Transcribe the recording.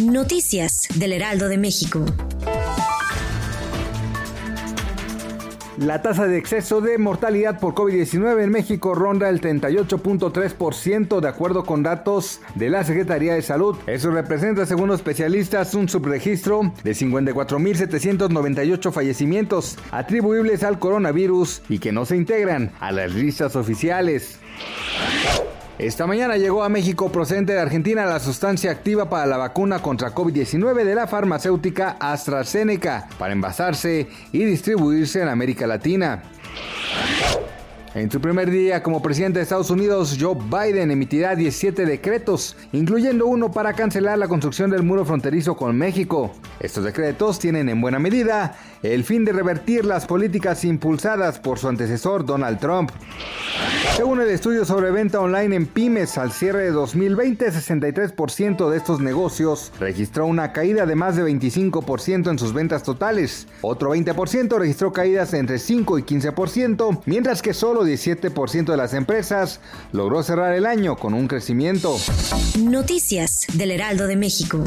Noticias del Heraldo de México. La tasa de exceso de mortalidad por COVID-19 en México ronda el 38.3% de acuerdo con datos de la Secretaría de Salud. Eso representa, según especialistas, un subregistro de 54.798 fallecimientos atribuibles al coronavirus y que no se integran a las listas oficiales. Esta mañana llegó a México procedente de Argentina la sustancia activa para la vacuna contra COVID-19 de la farmacéutica AstraZeneca para envasarse y distribuirse en América Latina. En su primer día como presidente de Estados Unidos, Joe Biden emitirá 17 decretos, incluyendo uno para cancelar la construcción del muro fronterizo con México. Estos decretos tienen en buena medida el fin de revertir las políticas impulsadas por su antecesor Donald Trump. Según el estudio sobre venta online en pymes al cierre de 2020, 63% de estos negocios registró una caída de más de 25% en sus ventas totales. Otro 20% registró caídas entre 5 y 15%, mientras que solo 17% de las empresas logró cerrar el año con un crecimiento. Noticias del Heraldo de México.